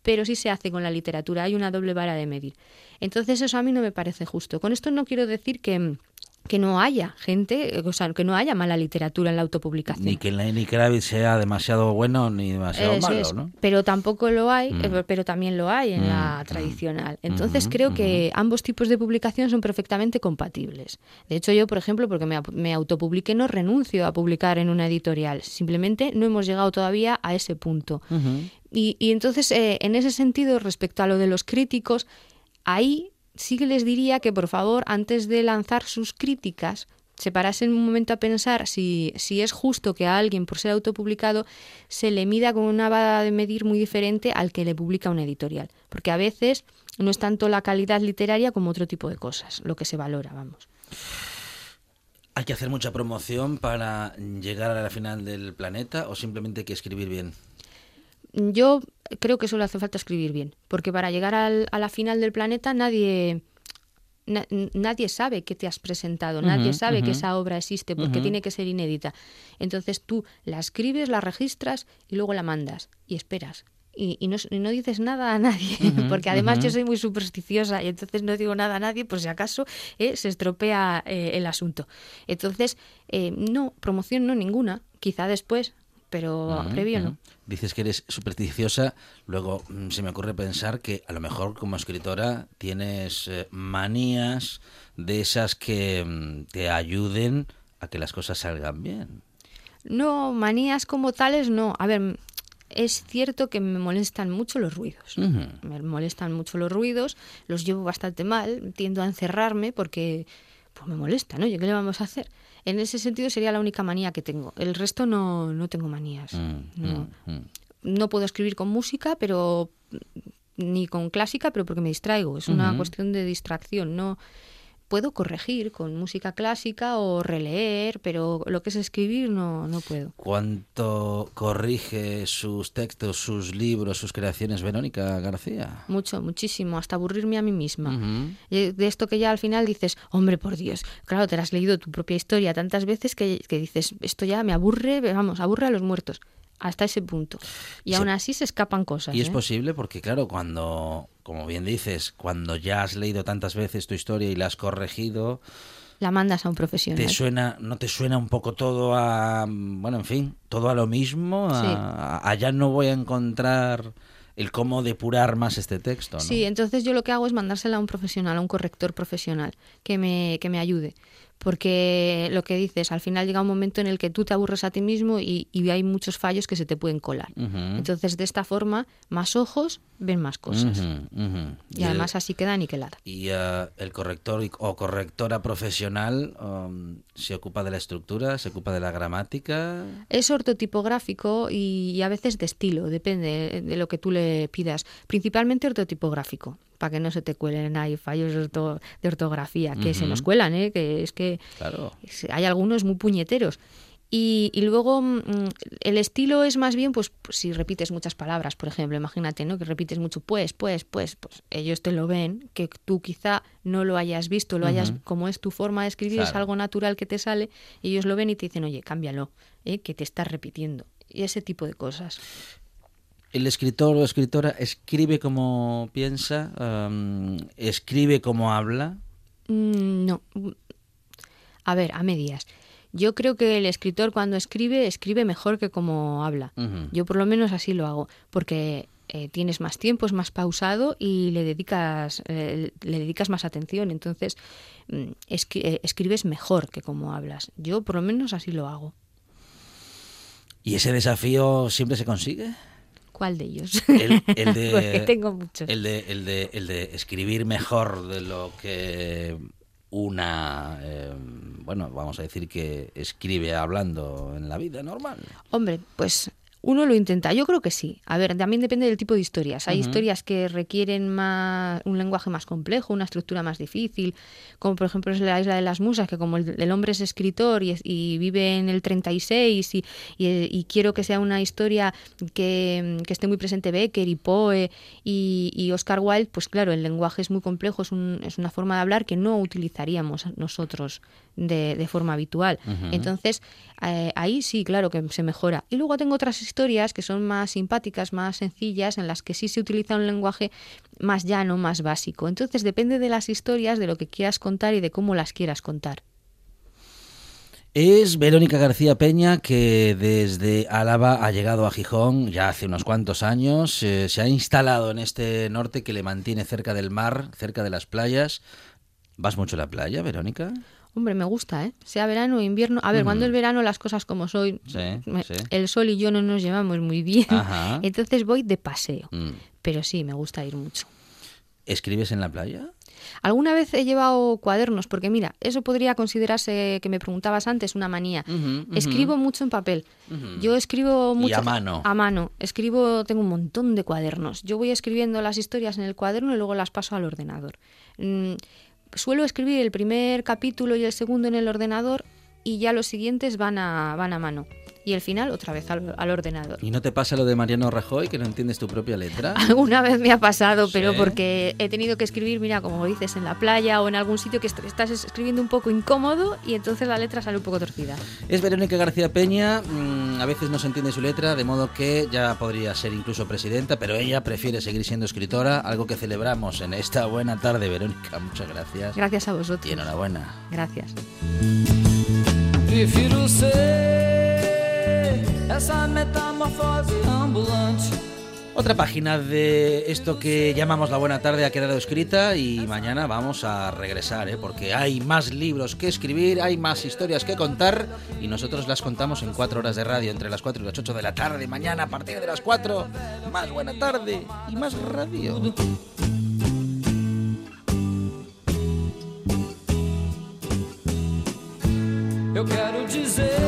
Pero sí se hace con la literatura, hay una doble vara de medir. Entonces eso a mí no me parece justo. Con esto no quiero decir que, que no haya gente, o sea, que no haya mala literatura en la autopublicación. Ni que Lenny Kravitz sea demasiado bueno ni demasiado Eso malo, es, ¿no? Pero tampoco lo hay, Mm. eh, pero también lo hay en la Mm, tradicional. Entonces ujú, creo que ambos tipos de publicación son perfectamente compatibles. De hecho, yo, por ejemplo, porque me, me autopubliqué, no renuncio a publicar en una editorial. Simplemente no hemos llegado todavía a ese punto. Y entonces, eh, en ese sentido, respecto a lo de los críticos, ahí sí que les diría que, por favor, antes de lanzar sus críticas, se parasen un momento a pensar si, si es justo que a alguien, por ser autopublicado, se le mida con una vara de medir muy diferente al que le publica una editorial. Porque a veces no es tanto la calidad literaria como otro tipo de cosas, lo que se valora, vamos. ¿Hay que hacer mucha promoción para llegar a la final del planeta o simplemente hay que escribir bien? Yo creo que solo hace falta escribir bien, porque para llegar al- a la final del planeta nadie na- nadie sabe que te has presentado, nadie sabe que esa obra existe porque tiene que ser inédita. Entonces tú la escribes, la registras y luego la mandas y esperas. Y, y no, y no dices nada a nadie, porque además yo soy muy supersticiosa y entonces no digo nada a nadie por si acaso eh, se estropea eh, el asunto. Entonces, eh, no, promoción no ninguna, quizá después, pero Ujú, previo no. Dices que eres supersticiosa, luego mm, se me ocurre pensar que a lo mejor como escritora tienes eh, manías de esas que mm, te ayuden a que las cosas salgan bien. No, manías como tales no. A ver, es cierto que me molestan mucho los ruidos. Me molestan mucho los ruidos, los llevo bastante mal, tiendo a encerrarme porque pues me molesta, ¿no? ¿Y qué le vamos a hacer? En ese sentido sería la única manía que tengo. El resto no, no tengo manías. Mm, No. mm, mm. no puedo escribir con música, pero ni con clásica, pero porque me distraigo. Es una cuestión de distracción. No puedo corregir con música clásica o releer, pero lo que es escribir no, no puedo. ¿Cuánto corrige sus textos, sus libros, sus creaciones Verónica García? Mucho, muchísimo, hasta aburrirme a mí misma. Y De esto que ya al final dices, hombre, por Dios, claro, te has leído tu propia historia tantas veces que, que dices, esto ya me aburre, vamos, aburre a los muertos. Hasta ese punto. Y Sí. aún así se escapan cosas. Y es ¿eh? posible porque, claro, cuando, como bien dices, cuando ya has leído tantas veces tu historia y la has corregido, La mandas a un profesional. ¿te suena, no te suena un poco todo a, bueno, en fin, todo a lo mismo? A, Sí. a- allá no voy a encontrar el cómo depurar más este texto, ¿no? Sí, entonces yo lo que hago es mandársela a un profesional, a un corrector profesional, que me, que me ayude. Porque lo que dices, al final llega un momento en el que tú te aburres a ti mismo y, y hay muchos fallos que se te pueden colar. Entonces, de esta forma, más ojos ven más cosas. Y además así queda aniquilada. Y eh, el corrector o correctora profesional um, se ocupa de la estructura, se ocupa de la gramática. Es ortotipográfico y, y a veces de estilo, depende de lo que tú le pidas. Principalmente ortotipográfico, para que no se te cuelen ahí fallos de orto- de ortografía, que se nos cuelan, ¿eh? que es que Claro. hay algunos muy puñeteros. Y, y luego mm, el estilo es más bien, pues si repites muchas palabras, por ejemplo, imagínate, ¿no? Que repites mucho, pues, pues, pues, pues ellos te lo ven, que tú quizá no lo hayas visto, lo hayas, como es tu forma de escribir, es algo natural que te sale, ellos lo ven y te dicen, oye, cámbialo, ¿eh? que te estás repitiendo. Y ese tipo de cosas. El escritor o escritora escribe como piensa, escribe como habla. Mm, No. A ver, a medias. Yo creo que el escritor cuando escribe, escribe mejor que como habla. Yo por lo menos así lo hago, porque eh, tienes más tiempo, es más pausado y le dedicas, eh, le dedicas más atención. Entonces, mm, escri- eh, escribes mejor que como hablas. Yo por lo menos así lo hago. ¿Y ese desafío siempre se consigue? ¿Cuál de ellos? El, el de, Porque tengo muchos. El de, el, de, el de escribir mejor de lo que una, eh, bueno, vamos a decir que escribe hablando en la vida normal. Hombre, pues uno lo intenta. Yo creo que sí. A ver, también depende del tipo de historias. Hay historias que requieren más un lenguaje más complejo, una estructura más difícil, como por ejemplo es la Isla de las Musas, que como el, el hombre es escritor y, vive en el 36 y, y, y quiero que sea una historia que, que esté muy presente Becker y Poe y, y Oscar Wilde, pues claro, el lenguaje es muy complejo, es, un- es una forma de hablar que no utilizaríamos nosotros de, de forma habitual. Entonces, eh, ahí sí, claro que se mejora. Y luego tengo otras historias que son más simpáticas, más sencillas, en las que sí se utiliza un lenguaje más llano, más básico. Entonces, depende de las historias, de lo que quieras contar y de cómo las quieras contar. Es Verónica García Peña que desde Álava ha llegado a Gijón ya hace unos cuantos años. eh, se ha instalado en este norte que le mantiene cerca del mar, cerca de las playas. ¿Vas mucho a la playa, Verónica? Hombre, me gusta, ¿eh? Sea verano o invierno. A ver, cuando el verano las cosas como soy, Sí, me- sí. el sol y yo no nos llevamos muy bien. Ajá. Entonces voy de paseo. Mm. Pero sí, me gusta ir mucho. ¿Escribes en la playa? Alguna vez he llevado cuadernos, porque mira, eso podría considerarse, que me preguntabas antes, una manía. Escribo mucho en papel. Yo escribo mucho. a mano? A mano. Escribo, tengo un montón de cuadernos. Yo voy escribiendo las historias en el cuaderno y luego las paso al ordenador. Mm, suelo escribir el primer capítulo y el segundo en el ordenador y ya los siguientes van a, van a mano. Y el final otra vez al, al ordenador. ¿Y no te pasa lo de Mariano Rajoy, que no entiendes tu propia letra? Alguna vez me ha pasado, pero Sí. porque he tenido que escribir, mira, como dices, en la playa o en algún sitio que est- estás escribiendo un poco incómodo y entonces la letra sale un poco torcida. Es Verónica García Peña, mm, a veces no se entiende su letra, de modo que ya podría ser incluso presidenta, pero ella prefiere seguir siendo escritora, algo que celebramos en esta buena tarde, Verónica. Muchas gracias. Gracias a Y vosotros. enhorabuena. Gracias. Prefiro ser essa metamorfose ambulante. Otra página de esto que llamamos La Buena Tarde ha quedado escrita y mañana vamos a regresar, ¿eh? porque hay más libros que escribir, hay más historias que contar y nosotros las contamos en cuatro horas de radio, entre las 4 y las 8 de la tarde. Mañana a partir de las 4, más Buena Tarde y más radio. Eu quero dizer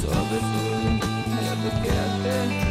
so before you ever.